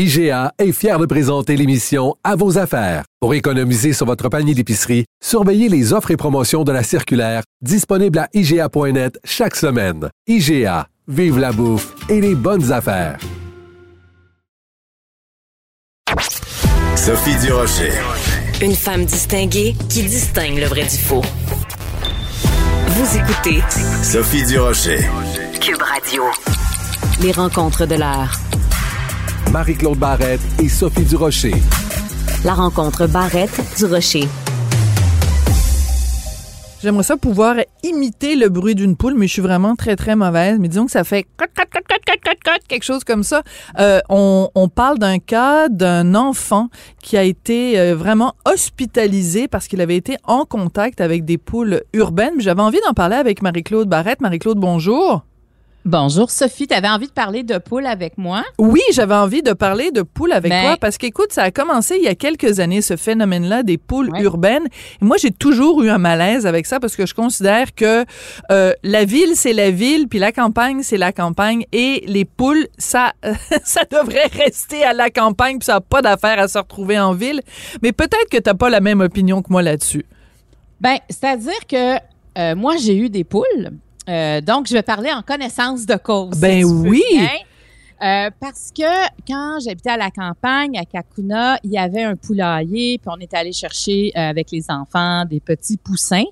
IGA est fier de présenter l'émission À vos affaires. Pour économiser sur votre panier d'épicerie, surveillez les offres et promotions de la circulaire disponible à IGA.net chaque semaine. IGA, vive la bouffe et les bonnes affaires. Sophie Durocher. Une femme distinguée qui distingue le vrai du faux. Vous écoutez Sophie Durocher. Cube Radio. Les rencontres de l'heure. Marie-Claude Barrette et Sophie Durocher. La rencontre Barrette du Rocher. J'aimerais ça pouvoir imiter le bruit d'une poule, mais je suis vraiment très, très mauvaise. Mais disons que ça fait quelque chose comme ça. Euh, on, on, parle d'un cas d'un enfant qui a été euh, vraiment hospitalisé parce qu'il avait été en contact avec des poules urbaines. J'avais envie d'en parler avec Marie-Claude Barrette. Marie-Claude, bonjour. Bonjour Sophie, tu avais envie de parler de poules avec moi? Oui, j'avais envie de parler de poules avec toi parce qu'écoute, ça a commencé il y a quelques années, ce phénomène-là des poules urbaines. Et moi, j'ai toujours eu un malaise avec ça parce que je considère que euh, la ville, c'est la ville, puis la campagne, c'est la campagne. Et les poules, ça, ça devrait rester à la campagne, puis ça n'a pas d'affaire à se retrouver en ville. Mais peut-être que tu n'as pas la même opinion que moi là-dessus. Ben, c'est-à-dire que euh, moi, j'ai eu des poules. Euh, donc, je vais parler en connaissance de cause. Ben oui. Euh, parce que quand j'habitais à la campagne, à Kakuna, il y avait un poulailler, puis on est allé chercher euh, avec les enfants des petits poussins.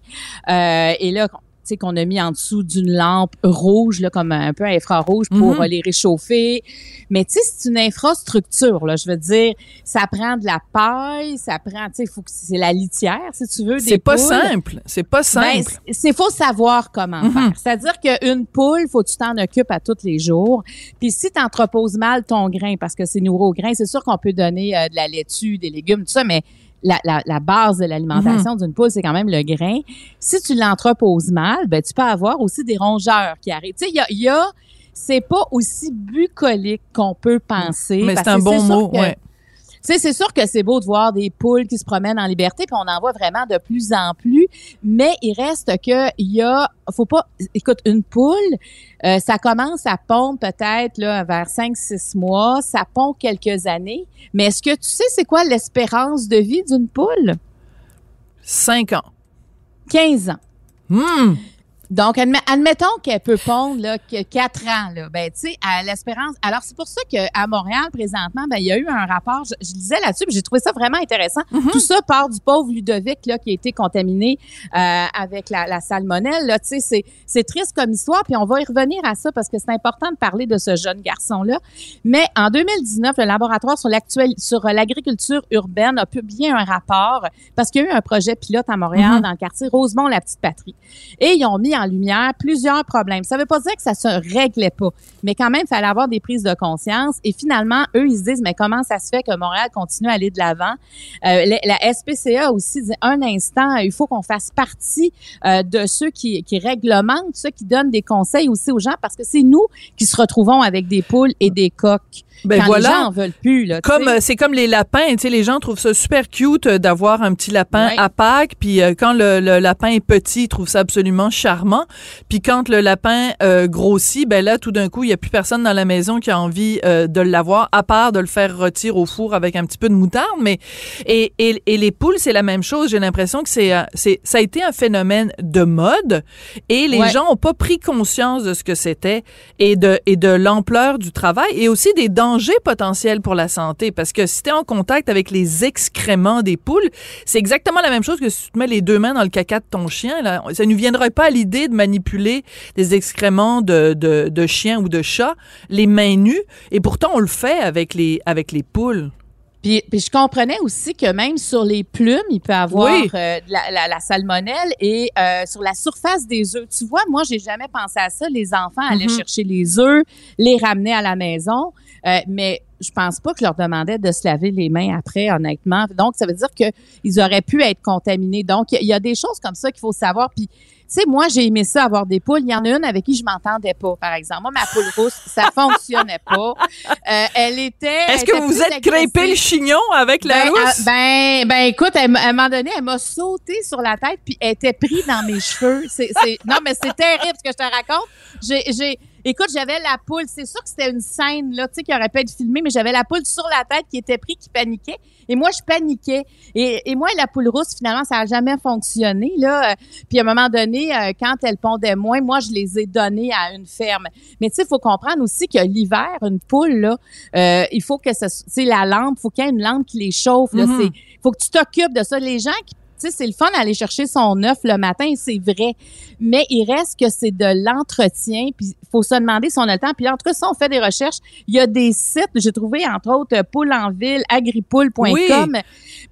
Euh, et là, qu'on a mis en dessous d'une lampe rouge, là, comme un peu infrarouge pour mm-hmm. les réchauffer. Mais tu sais, c'est une infrastructure, là. Je veux dire, ça prend de la paille, ça prend, tu sais, faut que c'est la litière, si tu veux. C'est pas simple. C'est pas ben, simple. c'est faut savoir comment mm-hmm. faire. C'est-à-dire qu'une poule, faut que tu t'en occupes à tous les jours. Puis si tu entreposes mal ton grain, parce que c'est nourri au grain, c'est sûr qu'on peut donner euh, de la laitue, des légumes, tout ça, mais la, la, la, base de l'alimentation mhm. d'une poule, c'est quand même le grain. Si tu l'entreposes mal, ben, tu peux avoir aussi des rongeurs qui arrivent. Tu sais, il y a, y a c'est pas aussi bucolique qu'on peut penser. Mais c'est un bon mot, ouais sais, c'est sûr que c'est beau de voir des poules qui se promènent en liberté, puis on en voit vraiment de plus en plus, mais il reste que il y a, faut pas, écoute, une poule, euh, ça commence à pondre peut-être là vers 5-6 mois, ça pond quelques années, mais est-ce que tu sais c'est quoi l'espérance de vie d'une poule? 5 ans. 15 ans. Hmm. Donc, admettons qu'elle peut pondre là, que 4 ans. Là. Ben, tu sais, à l'espérance. Alors, c'est pour ça qu'à Montréal, présentement, ben, il y a eu un rapport. Je, je lisais là-dessus, j'ai trouvé ça vraiment intéressant. Mm-hmm. Tout ça part du pauvre Ludovic là, qui a été contaminé euh, avec la, la salmonelle. Tu sais, c'est triste comme histoire, puis on va y revenir à ça parce que c'est important de parler de ce jeune garçon-là. Mais en 2019, le laboratoire sur sur l'agriculture urbaine a publié un rapport parce qu'il y a eu un projet pilote à Montréal Mm-hmm. dans le quartier Rosemont, la petite patrie. Et ils ont mis en lumière plusieurs problèmes. Ça veut pas dire que ça se réglait pas, mais quand même, il fallait avoir des prises de conscience. Et finalement, eux, ils se disent, mais comment ça se fait que Montréal continue à aller de l'avant? Euh, la, SPCA aussi dit, un instant, il faut qu'on fasse partie euh, de ceux qui, qui réglementent, ceux qui donnent des conseils aussi aux gens, parce que c'est nous qui se retrouvons avec des poules et des coques. Ben quand voilà. les gens en veulent plus. Là, comme euh, c'est comme les lapins, tu sais, les gens trouvent ça super cute euh, d'avoir un petit lapin Ouais. à Pâques, puis euh, quand le, le lapin est petit, ils trouvent ça absolument charmant. Puis quand le lapin euh, grossit, ben là, tout d'un coup, il y a plus personne dans la maison qui a envie euh, de l'avoir, à part de le faire rôtir au four avec un petit peu de moutarde. Mais et, et, et les poules, c'est la même chose. J'ai l'impression que c'est c'est ça a été un phénomène de mode, et les Ouais. gens ont pas pris conscience de ce que c'était et de et de l'ampleur du travail et aussi des dangers potentiels pour la santé parce que si tu es en contact avec les excréments des poules, c'est exactement la même chose que si tu te mets les deux mains dans le caca de ton chien. Là. Ça ne viendrait pas à l'idée de manipuler des excréments de, de, de chiens ou de chats les mains nues et pourtant on le fait avec les, avec les poules. Puis, puis je comprenais aussi que même sur les plumes, il peut avoir Oui. euh, de la, la, la salmonelle et euh, sur la surface des œufs. Tu vois, moi, j'ai jamais pensé à ça. Les enfants allaient Mhm. chercher les œufs, les ramener à la maison. Euh, mais je pense pas que je leur demandais de se laver les mains après, honnêtement. Donc, ça veut dire qu'ils auraient pu être contaminés. Donc, il y, a des choses comme ça qu'il faut savoir. Puis, tu sais, moi, j'ai aimé ça, avoir des poules. Il y en a une avec qui je m'entendais pas, par exemple. Moi, ma poule rousse, ça fonctionnait pas. Euh, elle était. Est-ce que vous vous êtes crêpé le chignon avec la ben, rousse? euh, ben, ben, écoute, elle à un moment donné, elle m'a sauté sur la tête puis elle était prise dans mes cheveux. C'est, non, mais c'est terrible ce que je te raconte. J'ai, j'ai, écoute, j'avais la poule. C'est sûr que c'était une scène, là, tu sais, qui aurait pu être filmée, mais j'avais la poule sur la tête qui était prise, qui paniquait. Et moi, je paniquais. Et, et moi, la poule rousse, finalement, ça a jamais fonctionné, là. Euh, Puis à un moment donné, euh, quand elle pondait moins, moi, je les ai données à une ferme. Mais tu sais, il faut comprendre aussi que l'hiver, une poule, là, euh, il faut que ça, sais, la lampe, faut qu'il y ait une lampe qui les chauffe. Là, Mhm. c'est, faut que tu t'occupes de ça. Les gens qui tu sais, c'est le fun d'aller chercher son œuf le matin, c'est vrai. Mais il reste que c'est de l'entretien, puis il faut se demander si on a le temps. Puis en tout cas, si on fait des recherches, il y a des sites, j'ai trouvé entre autres Poule en ville, agripoule.com.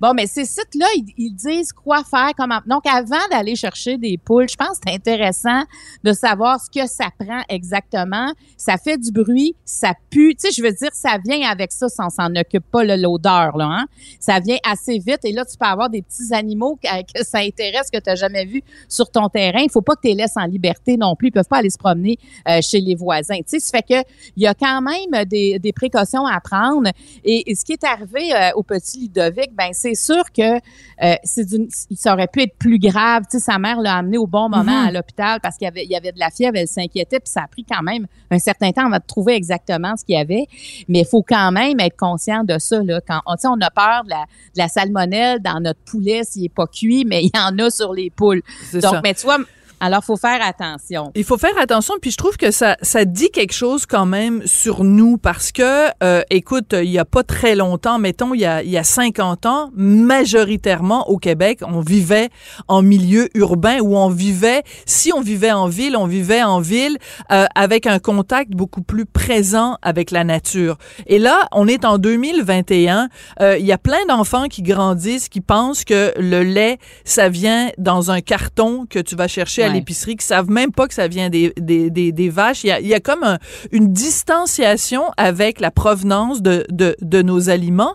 Bon, mais ces sites-là, ils, ils disent quoi faire, comment. Donc, avant d'aller chercher des poules, je pense que c'est intéressant de savoir ce que ça prend exactement. Ça fait du bruit, ça pue. Tu sais, je veux dire, ça vient avec ça, ça, on s'en occupe pas, l'odeur, là, hein. Ça vient assez vite et là, tu peux avoir des petits animaux que, que ça intéresse, que tu n'as jamais vu sur ton terrain. Il faut pas que tu les laisses en liberté non plus. Ils peuvent pas aller se promener euh, chez les voisins. Tu sais, ça fait que il y a quand même des, des précautions à prendre. Et, et ce qui est arrivé euh, au petit Ludovic, ben c'est sûr que euh, c'est d'une, ça aurait pu être plus grave. Tu sais, sa mère l'a amené au bon moment Mhm. à l'hôpital parce qu'il y avait, il y avait de la fièvre, elle s'inquiétait, puis ça a pris quand même un certain temps avant de trouver exactement ce qu'il y avait. Mais il faut quand même être conscient de ça. Là. Quand on, tu sais, on a peur de la, de la salmonelle dans notre poulet s'il est pas cuit, mais il y en a sur les poules. Donc, ça. mais tu vois, alors faut faire attention. Il faut faire attention, puis je trouve que ça, ça dit quelque chose quand même sur nous parce que, euh, écoute, il y a pas très longtemps, mettons, il y a, il y a 50 ans, majoritairement au Québec, on vivait en milieu urbain où on vivait, si on vivait en ville, on vivait en ville euh, avec un contact beaucoup plus présent avec la nature. Et là, on est en 2021, euh, il y a plein d'enfants qui grandissent, qui pensent que le lait, ça vient dans un carton que tu vas chercher à Ouais. L'épicerie, qui savent même pas que ça vient des, des, des, vaches. Il y a, il y a comme un- une distanciation avec la provenance de, de, de nos aliments.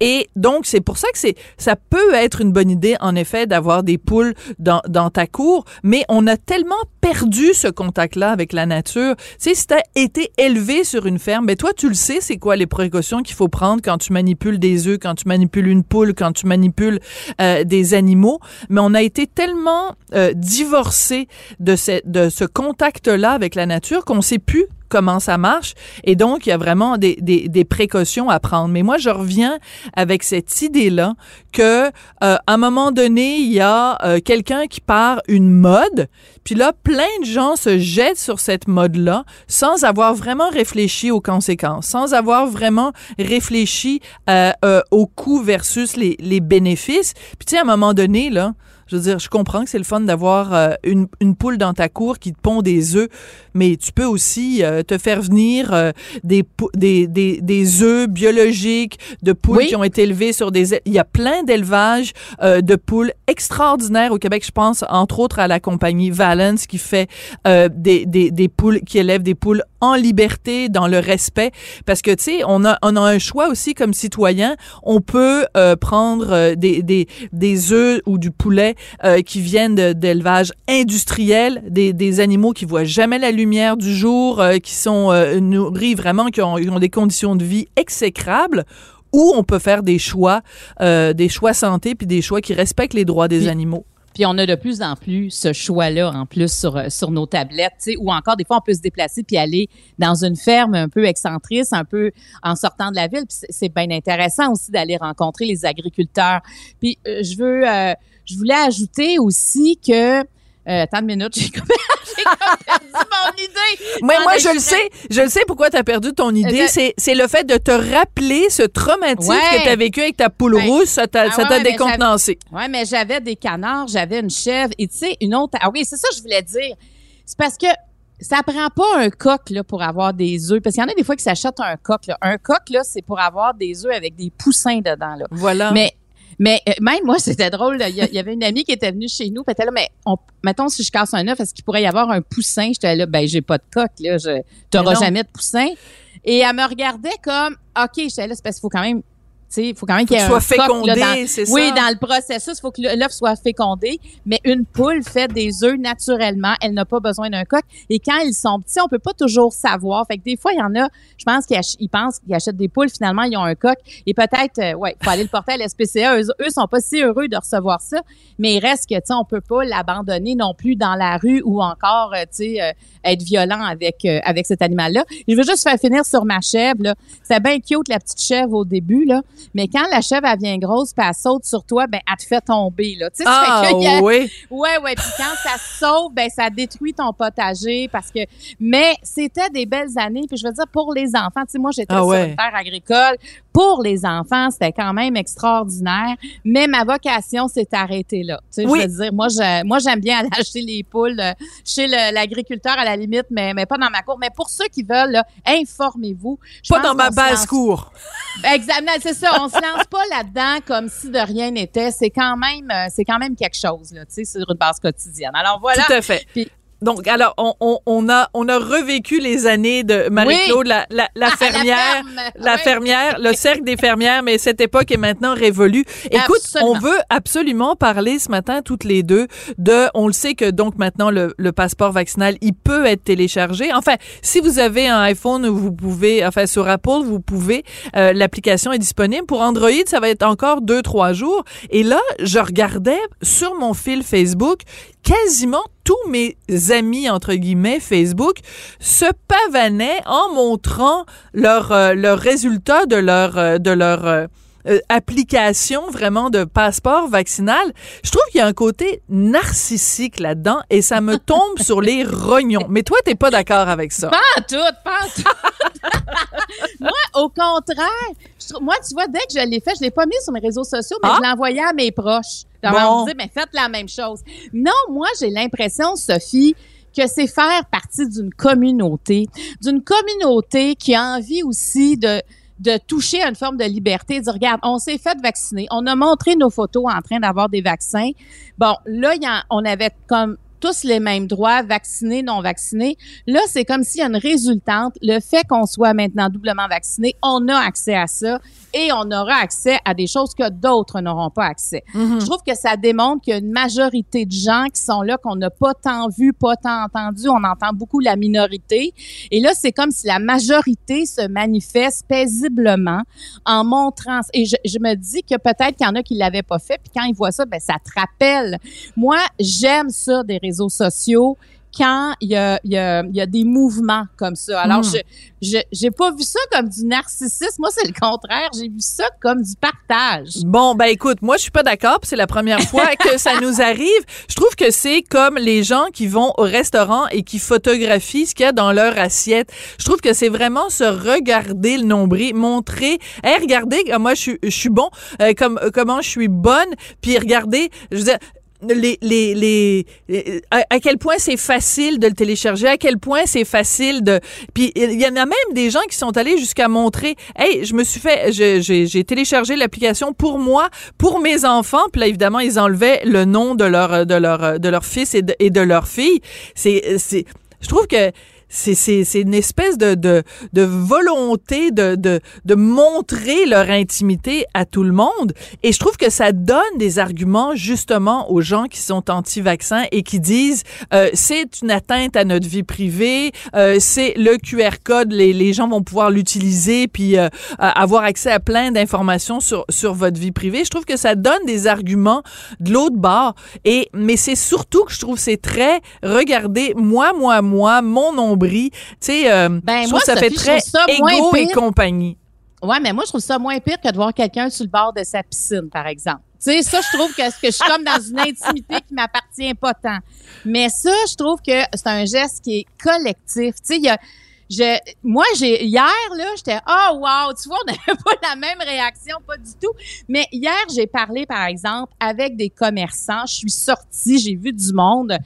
Et donc, c'est pour ça que c'est, ça peut être une bonne idée, en effet, d'avoir des poules dans, dans ta cour, mais on a tellement perdu ce contact-là avec la nature. Tu sais, si t'as été élevé sur une ferme, ben toi, tu le sais, c'est quoi les précautions qu'il faut prendre quand tu manipules des œufs, quand tu manipules une poule, quand tu manipules euh, des animaux. Mais on a été tellement euh, de, ce, contact-là avec la nature qu'on sait plus comment ça marche. Et donc, il y a vraiment des précautions à prendre. Mais moi, je reviens avec cette idée-là que euh, à un moment donné, il y a euh, quelqu'un qui part une mode, puis là, plein de gens se jettent sur cette mode-là sans avoir vraiment réfléchi aux conséquences, sans avoir vraiment réfléchi euh, euh, au coût versus les, les bénéfices. Puis tu sais, à un moment donné, là, je veux dire, je comprends que c'est le fun d'avoir euh, une, une poule dans ta cour qui te pond des œufs, mais tu peux aussi euh, te faire venir euh, des, des, des, des œufs biologiques de poules Oui. qui ont été élevées sur des... Il y a plein d'élevages euh, de poules extraordinaires au Québec. Je pense, entre autres, à la compagnie Valence qui fait euh, des, des, des poules, qui élève des poules en liberté, dans le respect. Parce que, tu sais, on a, on a un choix aussi comme citoyen. On peut euh, prendre euh, des, des, des œufs ou du poulet euh, qui viennent d'élevage industriel, des, des animaux qui voient jamais la lumière du jour, qui sont nourris vraiment, qui ont, qui ont des conditions de vie exécrables, ou on peut faire des choix, euh, des choix santé, puis des choix qui respectent les droits des Puis- animaux. Puis on a de plus en plus ce choix-là en plus sur, euh, sur nos tablettes, tu sais, ou encore des fois on peut se déplacer puis aller dans une ferme un peu excentrice, un peu en sortant de la ville. C'est- bien intéressant aussi d'aller rencontrer les agriculteurs. Puis euh, je veux, euh, je voulais ajouter aussi que euh, attends une minute, j'ai j'ai perdu mon idée. Moi, Ah, moi mais je le sais, je le sais pourquoi tu as perdu ton idée. C'est, le fait de te rappeler ce traumatisme Ouais. que tu as vécu avec ta poule Ouais. rousse, ça t'a, Ah ouais, mais décontenancé. Ouais, mais j'avais des canards, j'avais une chèvre et tu sais une autre. Ah oui, c'est ça que je voulais dire. C'est parce que ça prend pas un coq là pour avoir des œufs parce qu'il y en a des fois qui s'achètent un coq là. Un coq là, c'est pour avoir des œufs avec des poussins dedans là. Voilà. Mais mais euh, même moi, c'était drôle. Il y, avait une amie qui était venue chez nous. Elle était là, mais on, mettons si je casse un œuf, est-ce qu'il pourrait y avoir un poussin? J'étais là, ben j'ai pas de coq là. Mais non. jamais de poussin. Et elle me regardait comme, OK, j'étais là, c'est parce qu'il faut quand même il faut quand même qu'il y ait Faut un que soit fécondé, c'est ça? Oui, dans le processus, il faut que l'œuf soit fécondé. Mais une poule fait des œufs naturellement. Elle n'a pas besoin d'un coq. Et quand ils sont petits, on peut pas toujours savoir. Fait que des fois, il y en a, je pense qu'ils pensent qu'ils achètent des poules. Finalement, ils ont un coq. Et peut-être, euh, ouais, faut aller le porter à l'SPCA. Eux, eux sont pas si heureux de recevoir ça. Mais il reste que, tu sais, on peut pas l'abandonner non plus dans la rue ou encore, euh, tu sais, euh, être violent avec avec cet animal-là. Je veux juste faire finir sur ma chèvre. là. C'est bien cute la petite chèvre au début là, mais quand la chèvre elle vient grosse, puis elle saute sur toi, ben elle te fait tomber là. Tu sais, ça Ah fait a- oui. Ouais, ouais. Puis quand ça sauve, ben ça détruit ton potager parce que. Mais c'était des belles années. Puis je veux dire pour les enfants, tu sais, moi j'étais Ah sur ouais. une terre agricole. Pour les enfants, c'était quand même extraordinaire. Mais ma vocation s'est arrêtée là. Tu sais, Oui. je veux dire, moi, je, moi j'aime bien aller acheter les poules euh, chez l'agriculteur à la limite, mais, mais pas dans ma cour. Mais pour ceux qui veulent, informez-vous. Pas dans ma basse lance cour. Exactement, c'est ça. On se lance pas là-dedans comme si de rien n'était. C'est quand même, euh, c'est quand même quelque chose là, tu sais, sur une base quotidienne. Alors voilà. Tout à fait. Puis- Donc, alors, on, on, on a, on a revécu les années de Marie-Claude, la, la, la Ah, fermière. La Ouais. fermière, le cercle des fermières, mais cette époque est maintenant révolue. Écoute, Absolument. on veut absolument parler ce matin toutes les deux de, on le sait que donc maintenant le, le passeport vaccinal, il peut être téléchargé. Enfin, si vous avez un iPhone, vous pouvez, enfin sur Apple, vous pouvez, euh, l'application est disponible. Pour Android, ça va être encore deux trois jours. Et là, je regardais sur mon fil Facebook, quasiment tous mes amis entre guillemets Facebook se pavanaient en montrant leur euh, leur résultat de leur euh, de leur euh, euh, application vraiment de passeport vaccinal. Je trouve qu'il y a un côté narcissique là-dedans et ça me tombe sur les rognons. Mais toi, t'es pas d'accord avec ça. Pas en tout, pas en tout. moi, au contraire, je moi, tu vois, dès que je l'ai fait, je l'ai pas mis sur mes réseaux sociaux, mais Ah. je l'ai envoyé à mes proches. Bon. on dit, mais faites la même chose. Non, moi, j'ai l'impression, Sophie, que c'est faire partie d'une communauté, d'une communauté qui a envie aussi de de toucher à une forme de liberté, de dire, regarde, on s'est fait vacciner, on a montré nos photos en train d'avoir des vaccins. Bon, là, y en- on avait comme tous les mêmes droits, vaccinés, non vaccinés. Là, c'est comme s'il y a une résultante. Le fait qu'on soit maintenant doublement vacciné, on a accès à ça et on aura accès à des choses que d'autres n'auront pas accès. Je trouve que ça démontre qu'il y a une majorité de gens qui sont là qu'on n'a pas tant vu, pas tant entendu. On entend beaucoup la minorité. Et là, c'est comme si la majorité se manifeste paisiblement en montrant. Et je, je me dis que peut-être qu'il y en a qui l'avaient pas fait. Puis quand ils voient ça, ben ça te rappelle. Moi, j'aime ça des réseaux sociaux quand il y a, y a, y a des mouvements comme ça. Alors, Mm. je j'ai pas vu ça comme du narcissisme. Moi, c'est le contraire. J'ai vu ça comme du partage. Bon, ben écoute, moi je suis pas d'accord, c'est la première fois que ça nous arrive. Je trouve que c'est comme les gens qui vont au restaurant et qui photographient ce qu'il y a dans leur assiette. Je trouve que c'est vraiment se regarder le nombril, montrer, hey, regardez, moi je suis je suis bon, euh, comme euh, comment je suis bonne, puis regardez, je veux dire les, les, les, les- à, à quel point c'est facile de le télécharger, à quel point c'est facile de. Puis il y en a même des gens qui sont allés jusqu'à montrer, hey, je me suis fait, j'ai j'ai téléchargé l'application pour moi, pour mes enfants. Puis là évidemment ils enlevaient le nom de leur de leur de leur fils et de, et de leur fille. C'est, je trouve que c'est une espèce de de de volonté de de de montrer leur intimité à tout le monde. Et je trouve que ça donne des arguments justement aux gens qui sont anti-vaccins et qui disent euh, c'est une atteinte à notre vie privée, euh, c'est le QR code, les, les gens vont pouvoir l'utiliser puis euh, avoir accès à plein d'informations sur sur votre vie privée. Je trouve que ça donne des arguments de l'autre bord. Et mais c'est surtout que je trouve c'est très regardez moi moi moi mon nombril, tu sais euh, Ben, moi, ça Sophie, fait très ça moins égo et compagnie. Ouais, mais moi, je trouve ça moins pire que de voir quelqu'un sur le bord de sa piscine, par exemple. Tu sais, ça, je trouve que, que je suis comme dans une intimité qui m'appartient pas tant. Mais ça, je trouve que c'est un geste qui est collectif. Tu sais, il y a, je, moi, j'ai, hier, là, j'étais, oh, wow, tu vois, on n'avait pas la même réaction, pas du tout. Mais hier, j'ai parlé, par exemple, avec des commerçants. Je suis sortie, j'ai vu du monde.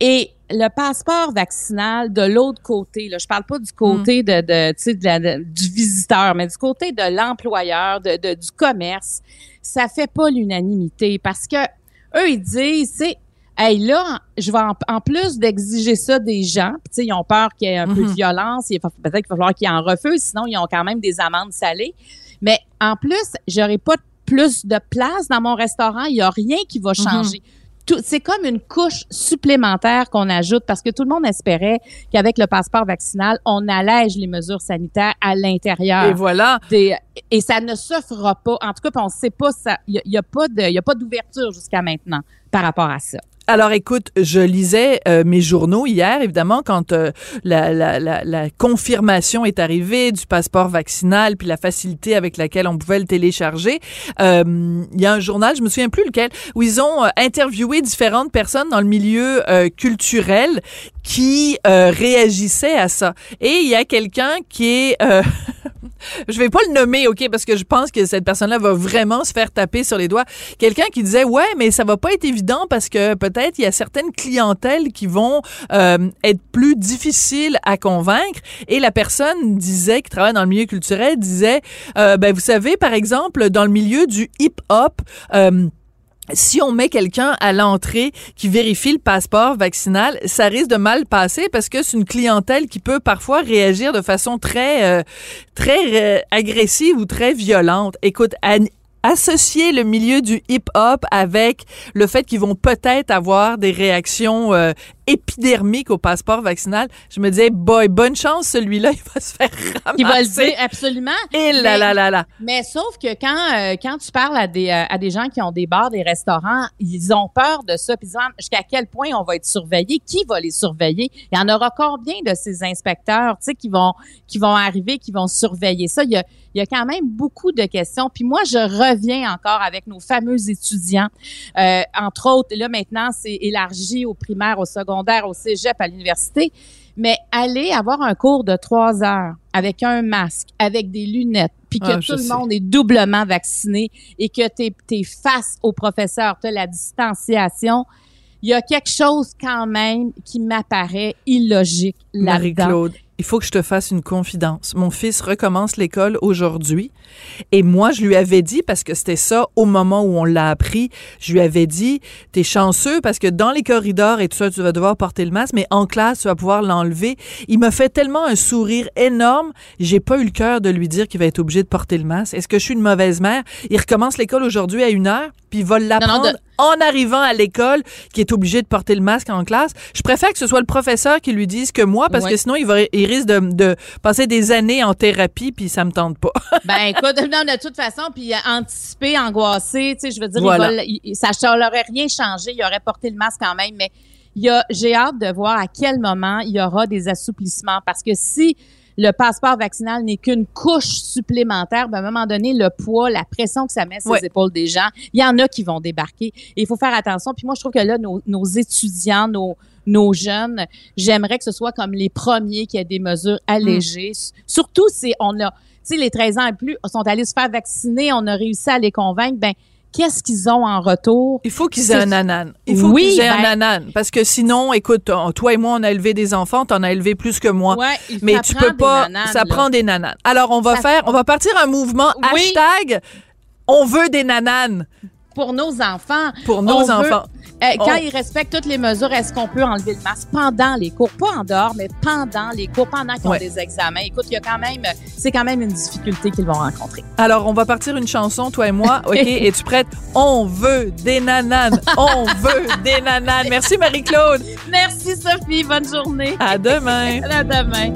Et le passeport vaccinal de l'autre côté, là, je parle pas du côté de, de, tu sais, de la- de- du visiteur, mais du côté de l'employeur, de, de- du commerce, ça fait pas l'unanimité parce que eux ils disent, c'est hey, là, je vais en, en plus d'exiger ça des gens, puis ils ont peur qu'il y ait un peu de Mhm. violence, peut-être qu'il va falloir qu'ils en refusent, sinon ils ont quand même des amendes salées. Mais en plus, j'aurai pas plus de place dans mon restaurant, il y a rien qui va changer. Tout- C'est comme une couche supplémentaire qu'on ajoute parce que tout le monde espérait qu'avec le passeport vaccinal, on allège les mesures sanitaires à l'intérieur. Et voilà. Des- et ça ne se fera pas. En tout cas, on ne sait pas ça. Il n'y y a pas d'ouverture jusqu'à maintenant par rapport à ça. Alors écoute, je lisais euh, mes journaux hier, évidemment, quand euh, la, la, la, la confirmation est arrivée du passeport vaccinal, puis la facilité avec laquelle on pouvait le télécharger. Euh, Il y a un journal, je me souviens plus lequel, où ils ont euh, interviewé différentes personnes dans le milieu euh, culturel qui euh, réagissaient à ça. Et il y a quelqu'un qui est... je vais pas le nommer, OK, parce que je pense que cette personne-là va vraiment se faire taper sur les doigts. Quelqu'un qui disait, ouais, mais ça va pas être évident parce que peut-être il y a certaines clientèles qui vont euh, être plus difficiles à convaincre. Et la personne disait, qui travaille dans le milieu culturel, disait, euh, ben vous savez, par exemple, dans le milieu du hip-hop, euh, si on met quelqu'un à l'entrée qui vérifie le passeport vaccinal, ça risque de mal passer parce que c'est une clientèle qui peut parfois réagir de façon très très agressive ou très violente. Écoute, an- associer le milieu du hip-hop avec le fait qu'ils vont peut-être avoir des réactions euh, épidermiques au passeport vaccinal, je me disais, boy, bonne chance, celui-là, il va se faire ramasser. Qui va le dire absolument. Et là, Mais- là, là, là. Mais sauf que quand, euh, quand tu parles à des, euh, à des gens qui ont des bars, des restaurants, ils ont peur de ça. Puis ils disent, jusqu'à quel point on va être surveillé? Qui va les surveiller? Il y en aura combien de ces inspecteurs, tu sais, qui vont, qui vont arriver, qui vont surveiller ça? Il y a, il y a quand même beaucoup de questions. Puis moi, je reviens encore avec nos fameux étudiants. Euh, entre autres, là, maintenant, c'est élargi au primaire, au secondaire, au cégep, à l'université. Mais aller avoir un cours de trois heures avec un masque, avec des lunettes, puis que Ah, tout le sais. monde est doublement vacciné et que tu es, face au professeur, tu as la distanciation, il y a quelque chose quand même qui m'apparaît illogique là-dedans. Marie-Claude, il faut que je te fasse une confidence. Mon fils recommence l'école aujourd'hui et moi, je lui avais dit, parce que c'était ça au moment où on l'a appris, je lui avais dit, t'es chanceux parce que dans les corridors et tout ça, tu vas devoir porter le masque, mais en classe, tu vas pouvoir l'enlever. Il m'a fait tellement un sourire énorme, j'ai pas eu le cœur de lui dire qu'il va être obligé de porter le masque. Est-ce que je suis une mauvaise mère? Il recommence l'école aujourd'hui à une heure, puis il va l'apprendre de- en arrivant à l'école, qui est obligé de porter le masque en classe. Je préfère que ce soit le professeur qui lui dise que moi, parce Ouais. que sinon, il, va, il risque de, de passer des années en thérapie, puis ça me tente pas. Ben écoute, non, de toute façon, puis euh, anticiper, angoissé, tu sais, je veux dire, Voilà. il va- il- ça ça n'aurait rien changé, il aurait porté le masque quand même, mais j'ai hâte de voir à quel moment il y aura des assouplissements, parce que si le passeport vaccinal n'est qu'une couche supplémentaire, ben, à un moment donné, le poids, la pression que ça met sur Ouais. les épaules des gens, il y en a qui vont débarquer. Et il faut faire attention. Puis moi, je trouve que là, nos, nos étudiants, nos, nos jeunes, j'aimerais que ce soit comme les premiers qui aient des mesures allégées. S- Surtout si on a, tu sais, les 13 ans et plus sont allés se faire vacciner, on a réussi à les convaincre, ben qu'est-ce qu'ils ont en retour? Il faut qu'ils aient un anan. Il faut Oui, qu'ils aient un ben- anan. Parce que sinon, écoute, toi et moi, on a élevé des enfants, t'en as élevé plus que moi. Ouais, mais tu peux pas, nananes, ça là. prend des nananes. Alors, on va Ça- faire, on va partir un mouvement Oui. hashtag on veut des nananes Pour nos enfants. pour nos On veut- enfants. Euh, quand On- ils respectent toutes les mesures, est-ce qu'on peut enlever le masque pendant les cours? Pas en dehors, mais pendant les cours, pendant qu'ils ont Ouais. des examens. Écoute, il y a quand même, c'est quand même une difficulté qu'ils vont rencontrer. Alors, on va partir une chanson, toi et moi. OK? Es-tu prête? On veut des nananes. On veut des nananes. Merci, Marie-Claude. Merci Sophie, bonne journée. À demain. À demain.